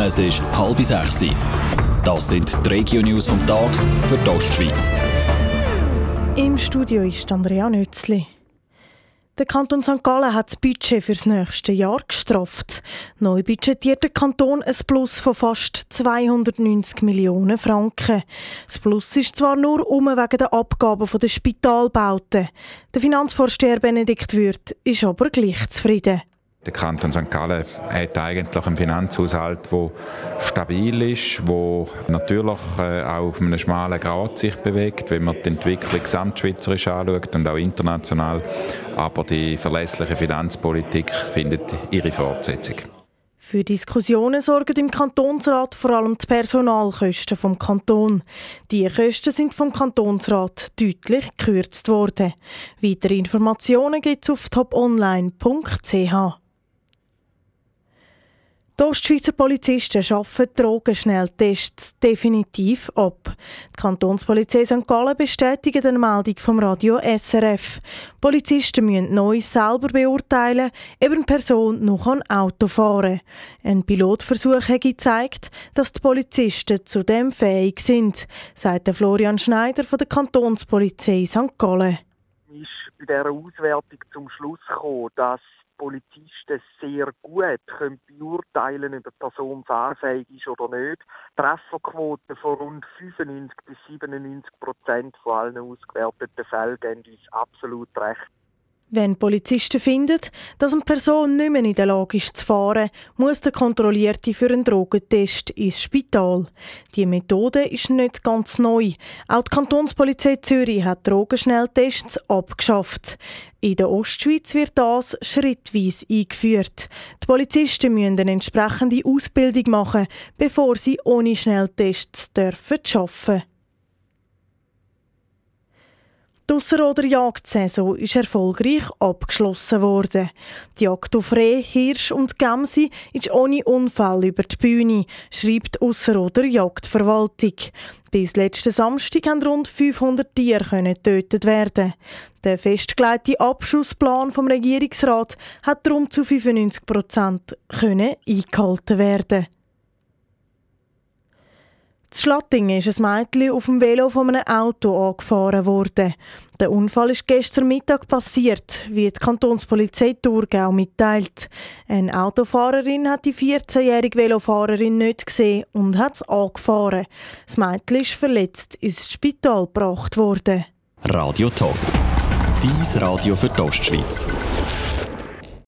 Es ist halb sechs. Das sind die Regio-News vom Tag für die Ostschweiz. Im Studio ist Andrea Nützli. Der Kanton St. Gallen hat das Budget für das nächste Jahr gestrafft. Neu budgetiert der Kanton ein Plus von fast 290 Millionen Franken. Das Plus ist zwar nur um wegen der Abgaben der Spitalbauten. Der Finanzvorsteher Benedikt Würth ist aber gleich zufrieden. Der Kanton St. Gallen hat eigentlich einen Finanzhaushalt, der stabil ist, der natürlich äh, auch auf einem schmalen Grad sich bewegt, wenn man die Entwicklung gesamtschweizerisch anschaut und auch international. Aber die verlässliche Finanzpolitik findet ihre Fortsetzung. Für Diskussionen sorgen im Kantonsrat vor allem die Personalkosten vom Kanton. Die Kosten sind vom Kantonsrat deutlich gekürzt worden. Weitere Informationen gibt es auf toponline.ch. Die Ostschweizer Polizisten schaffen Drogenschnelltests definitiv ab. Die Kantonspolizei St. Gallen bestätigt eine Meldung vom Radio SRF. Polizisten müssen neu selber beurteilen, ob eine Person noch ein Auto fahren Ein Pilotversuch hat gezeigt, dass die Polizisten zudem fähig sind, sagt Florian Schneider von der Kantonspolizei St. Gallen. ist bei dieser Auswertung zum Schluss gekommen, dass Polizisten sehr gut können beurteilen ob eine Person fahrfähig ist oder nicht. Trefferquoten von rund 95 bis 97 Prozent von allen ausgewerteten Fällen geben uns absolut recht. Wenn Polizisten finden, dass eine Person nicht mehr in der Lage ist zu fahren, muss der Kontrollierte für einen Drogentest ins Spital. Die Methode ist nicht ganz neu. Auch die Kantonspolizei Zürich hat Drogenschnelltests abgeschafft. In der Ostschweiz wird das schrittweise eingeführt. Die Polizisten müssen eine entsprechende Ausbildung machen, bevor sie ohne Schnelltests arbeiten dürfen. Die Ausserrhoder Jagdsaison ist erfolgreich abgeschlossen worden. Die Jagd auf Reh, Hirsch und Gämse ist ohne Unfall über die Bühne, schreibt die Ausserrhoder Jagdverwaltung. Bis letzten Samstag konnten rund 500 Tiere getötet werden. Der festgelegte Abschussplan vom Regierungsrat hat darum zu 95 Prozent eingehalten werden. In Schlattingen ist ein Mädchen auf dem Velo von einem Auto angefahren worden. Der Unfall ist gestern Mittag passiert, wie die Kantonspolizei Thurgau mitteilt. Eine Autofahrerin hat die 14-jährige Velofahrerin nicht gesehen und hat es angefahren. Das Mädchen ist verletzt ins Spital gebracht worden. Radio Top. Dies Radio für die Ostschweiz.